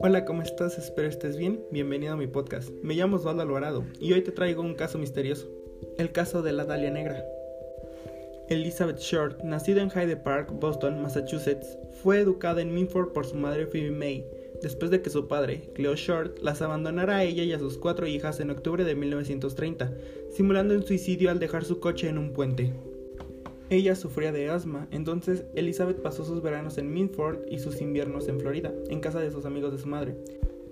Hola, ¿cómo estás? Espero estés bien. Bienvenido a mi podcast. Me llamo Osvaldo Alvarado y hoy te traigo un caso misterioso, el caso de la Dalia Negra. Elizabeth Short, nacida en Hyde Park, Boston, Massachusetts, fue educada en Minford por su madre Phoebe May, después de que su padre, Cleo Short, las abandonara a ella y a sus cuatro hijas en octubre de 1930, simulando un suicidio al dejar su coche en un puente. Ella sufría de asma, entonces Elizabeth pasó sus veranos en Minford y sus inviernos en Florida, en casa de sus amigos de su madre.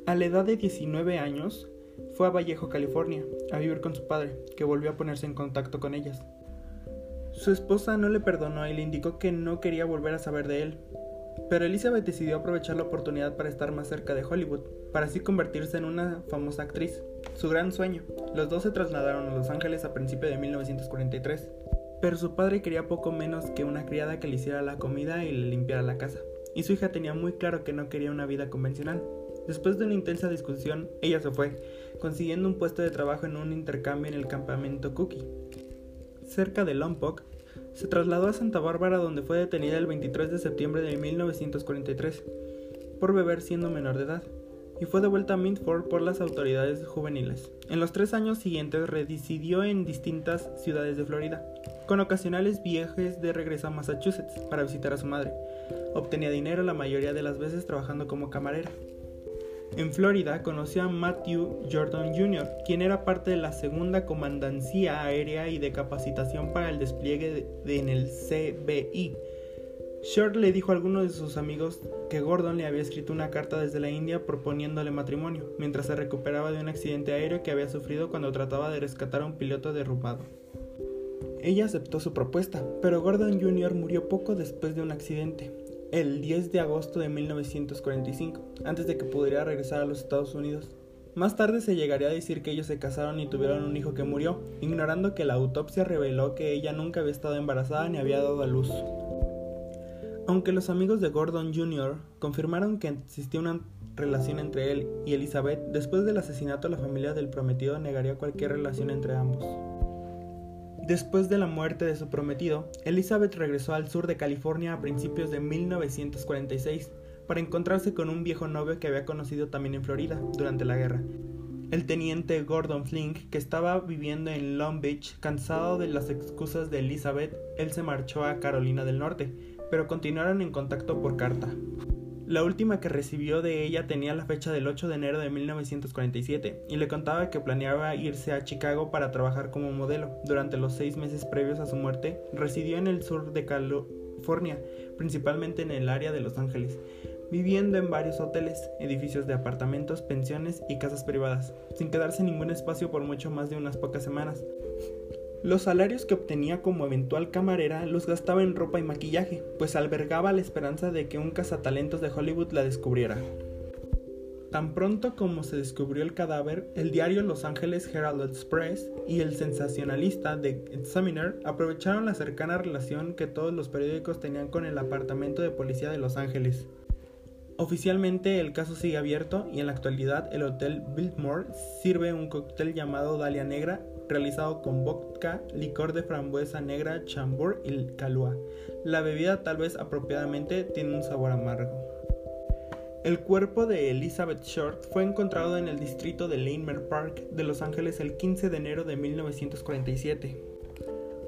A la edad de 19 años, fue a Vallejo, California, a vivir con su padre, que volvió a ponerse en contacto con ellas. Su esposa no le perdonó y le indicó que no quería volver a saber de él, pero Elizabeth decidió aprovechar la oportunidad para estar más cerca de Hollywood, para así convertirse en una famosa actriz. Su gran sueño. Los dos se trasladaron a Los Ángeles a principios de 1943 pero su padre quería poco menos que una criada que le hiciera la comida y le limpiara la casa, y su hija tenía muy claro que no quería una vida convencional. Después de una intensa discusión, ella se fue, consiguiendo un puesto de trabajo en un intercambio en el campamento Cookie. Cerca de Lompoc, se trasladó a Santa Bárbara donde fue detenida el 23 de septiembre de 1943 por beber siendo menor de edad y fue devuelta a Mintford por las autoridades juveniles. En los tres años siguientes residió en distintas ciudades de Florida, con ocasionales viajes de regreso a Massachusetts para visitar a su madre. Obtenía dinero la mayoría de las veces trabajando como camarera. En Florida conoció a Matthew Jordan Jr., quien era parte de la segunda comandancía aérea y de capacitación para el despliegue en el CBI, Short le dijo a algunos de sus amigos que Gordon le había escrito una carta desde la India proponiéndole matrimonio, mientras se recuperaba de un accidente aéreo que había sufrido cuando trataba de rescatar a un piloto derrumbado. Ella aceptó su propuesta, pero Gordon Jr. murió poco después de un accidente, el 10 de agosto de 1945, antes de que pudiera regresar a los Estados Unidos. Más tarde se llegaría a decir que ellos se casaron y tuvieron un hijo que murió, ignorando que la autopsia reveló que ella nunca había estado embarazada ni había dado a luz. Aunque los amigos de Gordon Jr. confirmaron que existía una relación entre él y Elizabeth, después del asesinato la familia del prometido negaría cualquier relación entre ambos. Después de la muerte de su prometido, Elizabeth regresó al sur de California a principios de 1946 para encontrarse con un viejo novio que había conocido también en Florida durante la guerra. El teniente Gordon Flink, que estaba viviendo en Long Beach, cansado de las excusas de Elizabeth, él se marchó a Carolina del Norte, pero continuaron en contacto por carta. La última que recibió de ella tenía la fecha del 8 de enero de 1947 y le contaba que planeaba irse a Chicago para trabajar como modelo. Durante los seis meses previos a su muerte, residió en el sur de California, principalmente en el área de Los Ángeles, viviendo en varios hoteles, edificios de apartamentos, pensiones y casas privadas, sin quedarse en ningún espacio por mucho más de unas pocas semanas. Los salarios que obtenía como eventual camarera los gastaba en ropa y maquillaje, pues albergaba la esperanza de que un cazatalentos de Hollywood la descubriera. Tan pronto como se descubrió el cadáver, el diario Los Angeles Herald Express y el sensacionalista The Examiner aprovecharon la cercana relación que todos los periódicos tenían con el apartamento de policía de Los Ángeles. Oficialmente el caso sigue abierto y en la actualidad el Hotel Biltmore sirve un cóctel llamado Dalia Negra realizado con vodka, licor de frambuesa negra, chambord y calúa. La bebida tal vez apropiadamente tiene un sabor amargo. El cuerpo de Elizabeth Short fue encontrado en el distrito de Lanemer Park de Los Ángeles el 15 de enero de 1947.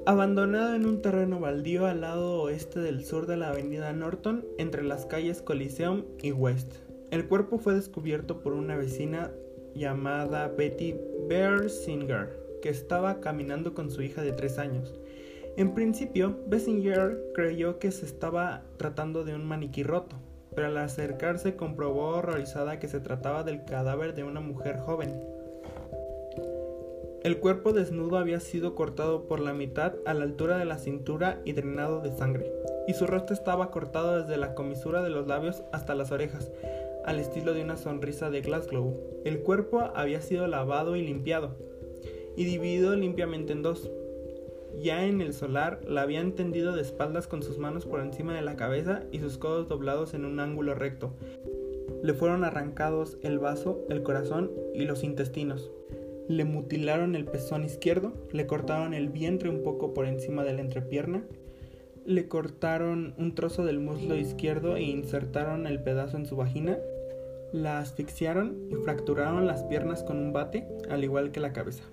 Abandonado en un terreno baldío al lado oeste del sur de la avenida Norton, entre las calles Coliseum y West. El cuerpo fue descubierto por una vecina llamada Betty Bersinger que estaba caminando con su hija de tres años. En principio, Bessinger creyó que se estaba tratando de un maniquí roto, pero al acercarse comprobó horrorizada que se trataba del cadáver de una mujer joven. El cuerpo desnudo había sido cortado por la mitad a la altura de la cintura y drenado de sangre, y su rostro estaba cortado desde la comisura de los labios hasta las orejas, al estilo de una sonrisa de Glasgow. El cuerpo había sido lavado y limpiado, y dividido limpiamente en dos. Ya en el solar la habían tendido de espaldas con sus manos por encima de la cabeza y sus codos doblados en un ángulo recto. Le fueron arrancados el vaso, el corazón y los intestinos. Le mutilaron el pezón izquierdo, le cortaron el vientre un poco por encima de la entrepierna, le cortaron un trozo del muslo izquierdo e insertaron el pedazo en su vagina, la asfixiaron y fracturaron las piernas con un bate, al igual que la cabeza.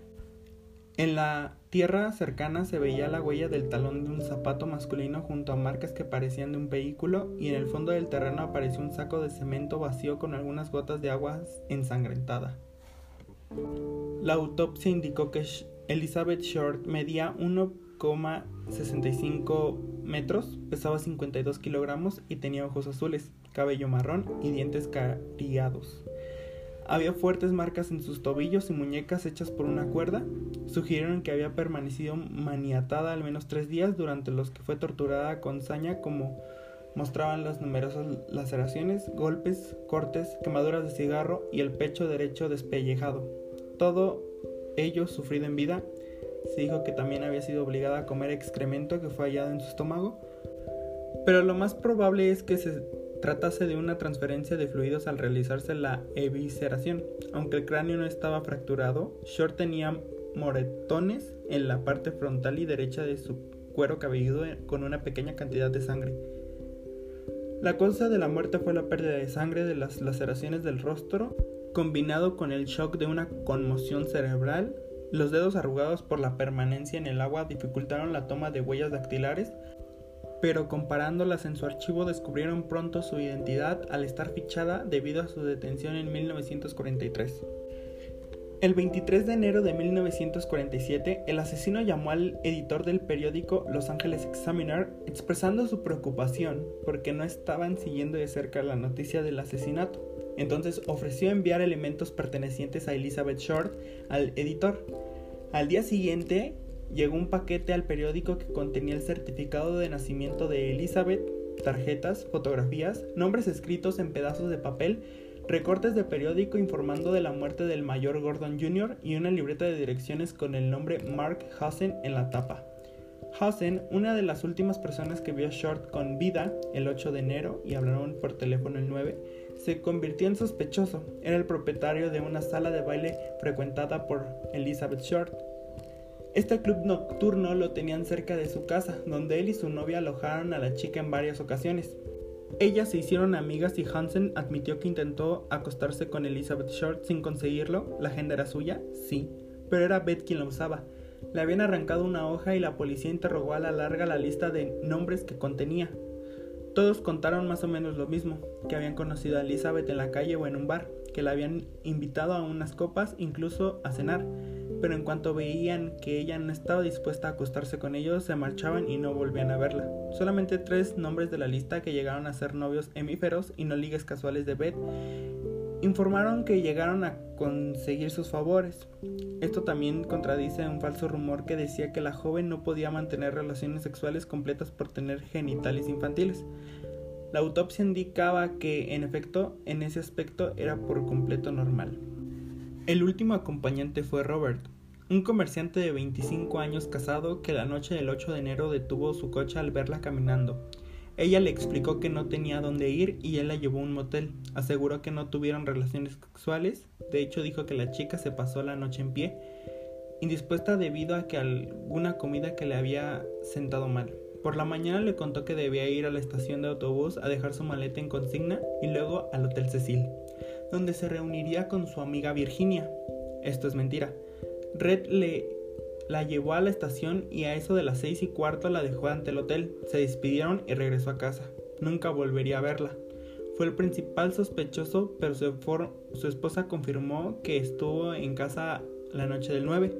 En la tierra cercana se veía la huella del talón de un zapato masculino junto a marcas que parecían de un vehículo y en el fondo del terreno apareció un saco de cemento vacío con algunas gotas de agua ensangrentada. La autopsia indicó que Elizabeth Short medía 1,65 metros, pesaba 52 kilogramos y tenía ojos azules, cabello marrón y dientes cariados. Había fuertes marcas en sus tobillos y muñecas hechas por una cuerda. Sugirieron que había permanecido maniatada al menos tres días durante los que fue torturada con saña como mostraban las numerosas laceraciones, golpes, cortes, quemaduras de cigarro y el pecho derecho despellejado. Todo ello sufrido en vida. Se dijo que también había sido obligada a comer excremento que fue hallado en su estómago. Pero lo más probable es que se tratase de una transferencia de fluidos al realizarse la evisceración. Aunque el cráneo no estaba fracturado, Short tenía moretones en la parte frontal y derecha de su cuero cabelludo con una pequeña cantidad de sangre. La causa de la muerte fue la pérdida de sangre de las laceraciones del rostro, combinado con el shock de una conmoción cerebral. Los dedos arrugados por la permanencia en el agua dificultaron la toma de huellas dactilares, pero comparándolas en su archivo descubrieron pronto su identidad al estar fichada debido a su detención en 1943. El 23 de enero de 1947, el asesino llamó al editor del periódico Los Angeles Examiner expresando su preocupación porque no estaban siguiendo de cerca la noticia del asesinato. Entonces ofreció enviar elementos pertenecientes a Elizabeth Short al editor. Al día siguiente, llegó un paquete al periódico que contenía el certificado de nacimiento de Elizabeth, tarjetas, fotografías, nombres escritos en pedazos de papel, recortes de periódico informando de la muerte del mayor Gordon Jr. y una libreta de direcciones con el nombre Mark Hassen en la tapa. Hassen, una de las últimas personas que vio a Short con vida el 8 de enero y hablaron por teléfono el 9, se convirtió en sospechoso. Era el propietario de una sala de baile frecuentada por Elizabeth Short. Este club nocturno lo tenían cerca de su casa, donde él y su novia alojaron a la chica en varias ocasiones. Ellas se hicieron amigas y Hansen admitió que intentó acostarse con Elizabeth Short sin conseguirlo. ¿La agenda era suya? Sí, pero era Beth quien la usaba. Le habían arrancado una hoja y la policía interrogó a la larga la lista de nombres que contenía. Todos contaron más o menos lo mismo, que habían conocido a Elizabeth en la calle o en un bar, que la habían invitado a unas copas, incluso a cenar, pero en cuanto veían que ella no estaba dispuesta a acostarse con ellos, se marchaban y no volvían a verla. Solamente tres nombres de la lista que llegaron a ser novios hemíferos y no ligues casuales de Beth informaron que llegaron a conseguir sus favores. Esto también contradice un falso rumor que decía que la joven no podía mantener relaciones sexuales completas por tener genitales infantiles. La autopsia indicaba que, en efecto, en ese aspecto era por completo normal. El último acompañante fue Robert, un comerciante de 25 años casado que la noche del 8 de enero detuvo su coche al verla caminando. Ella le explicó que no tenía dónde ir y él la llevó a un motel. Aseguró que no tuvieron relaciones sexuales. De hecho, dijo que la chica se pasó la noche en pie, indispuesta debido a que alguna comida que le había sentado mal. Por la mañana le contó que debía ir a la estación de autobús a dejar su maleta en consigna y luego al Hotel Cecil donde se reuniría con su amiga Virginia. Esto es mentira. Red le la llevó a la estación y a eso de las seis y cuarto la dejó ante el hotel. Se despidieron y regresó a casa. Nunca volvería a verla. Fue el principal sospechoso, pero su, su esposa confirmó que estuvo en casa la noche del 9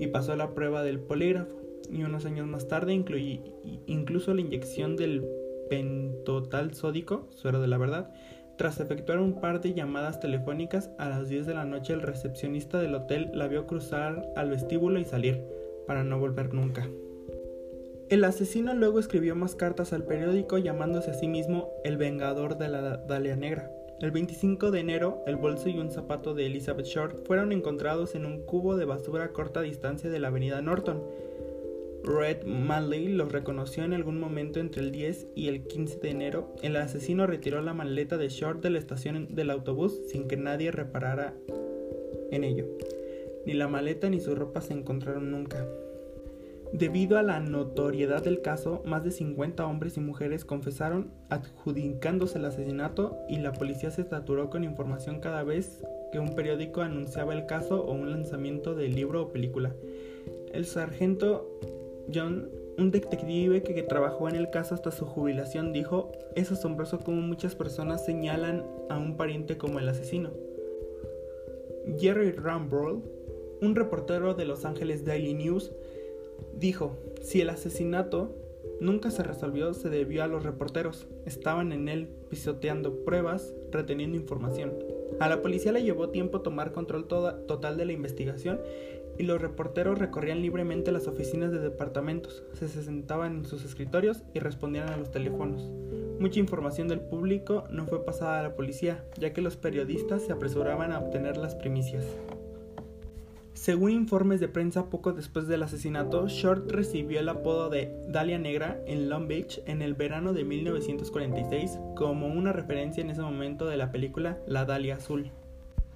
y pasó la prueba del polígrafo. Y unos años más tarde incluso la inyección del pentotal sódico, suero de la verdad, tras efectuar un par de llamadas telefónicas a las 10 de la noche, el recepcionista del hotel la vio cruzar al vestíbulo y salir, para no volver nunca. El asesino luego escribió más cartas al periódico llamándose a sí mismo el Vengador de la Dalia Negra. El 25 de enero, el bolso y un zapato de Elizabeth Short fueron encontrados en un cubo de basura a corta distancia de la avenida Norton, Red Manley los reconoció en algún momento entre el 10 y el 15 de enero. El asesino retiró la maleta de Short de la estación del autobús sin que nadie reparara en ello. Ni la maleta ni su ropa se encontraron nunca. Debido a la notoriedad del caso, más de 50 hombres y mujeres confesaron adjudicándose el asesinato y la policía se saturó con información cada vez que un periódico anunciaba el caso o un lanzamiento de libro o película. El sargento John, un detective que, trabajó en el caso hasta su jubilación, dijo, es asombroso como muchas personas señalan a un pariente como el asesino. Jerry Rambrol, un reportero de Los Angeles Daily News, Dijo, si el asesinato nunca se resolvió se debió a los reporteros. Estaban en él pisoteando pruebas, reteniendo información. A la policía le llevó tiempo tomar control total de la investigación y los reporteros recorrían libremente las oficinas de departamentos, se sentaban en sus escritorios y respondían a los teléfonos. Mucha información del público no fue pasada a la policía, ya que los periodistas se apresuraban a obtener las primicias. Según informes de prensa poco después del asesinato, Short recibió el apodo de Dalia Negra en Long Beach en el verano de 1946 como una referencia en ese momento de la película La Dalia Azul.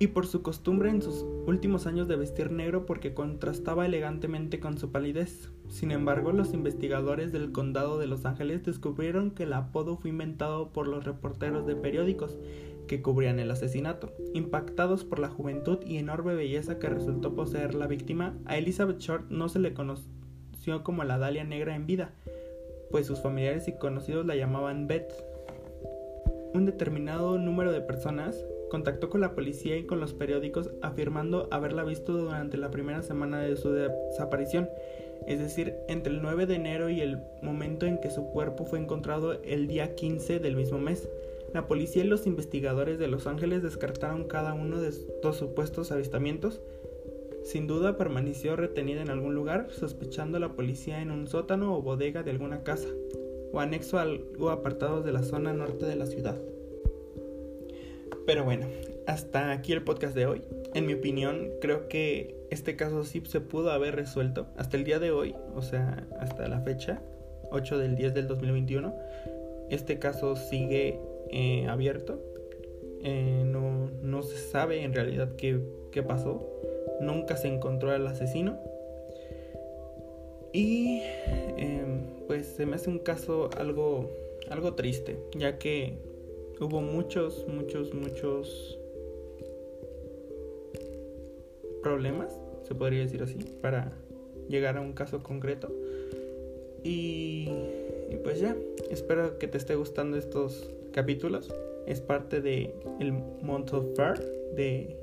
Y por su costumbre en sus últimos años de vestir negro porque contrastaba elegantemente con su palidez. Sin embargo, los investigadores del condado de Los Ángeles descubrieron que el apodo fue inventado por los reporteros de periódicos que cubrían el asesinato. Impactados por la juventud y enorme belleza que resultó poseer la víctima, a Elizabeth Short no se le conoció como la Dalia Negra en vida, pues sus familiares y conocidos la llamaban Beth. Un determinado número de personas contactó con la policía y con los periódicos afirmando haberla visto durante la primera semana de su desaparición, es decir, entre el 9 de enero y el momento en que su cuerpo fue encontrado el día 15 del mismo mes. La policía y los investigadores de Los Ángeles descartaron cada uno de estos supuestos avistamientos. Sin duda permaneció retenida en algún lugar, sospechando la policía en un sótano o bodega de alguna casa, o anexo a algo apartado de la zona norte de la ciudad. Pero bueno, hasta aquí el podcast de hoy. En mi opinión, creo que este caso sí se pudo haber resuelto hasta el día de hoy, o sea, hasta la fecha, 8 del 10 del 2021. Este caso sigue eh, abierto. Eh, no, no, se sabe en realidad qué, qué pasó. Nunca se encontró al asesino. Y em, pues se me hace un caso algo, algo triste, ya que hubo muchos, muchos, muchos problemas, se podría decir así, para llegar a un caso concreto. Y, pues ya, espero que te esté gustando estos capítulos. Es parte de el Month of Fair de,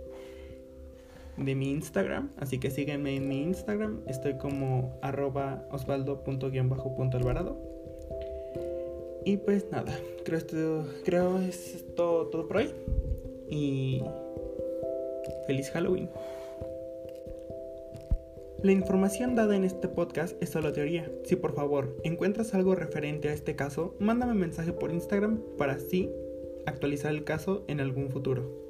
de mi Instagram. Así que sígueme en mi Instagram. Estoy como arroba osvaldo.alvarado. Y pues nada, creo esto, creo es todo, todo por hoy. Y feliz Halloween. La información dada en este podcast es solo teoría. Si por favor encuentras algo referente a este caso, mándame un mensaje por Instagram para así actualizar el caso en algún futuro.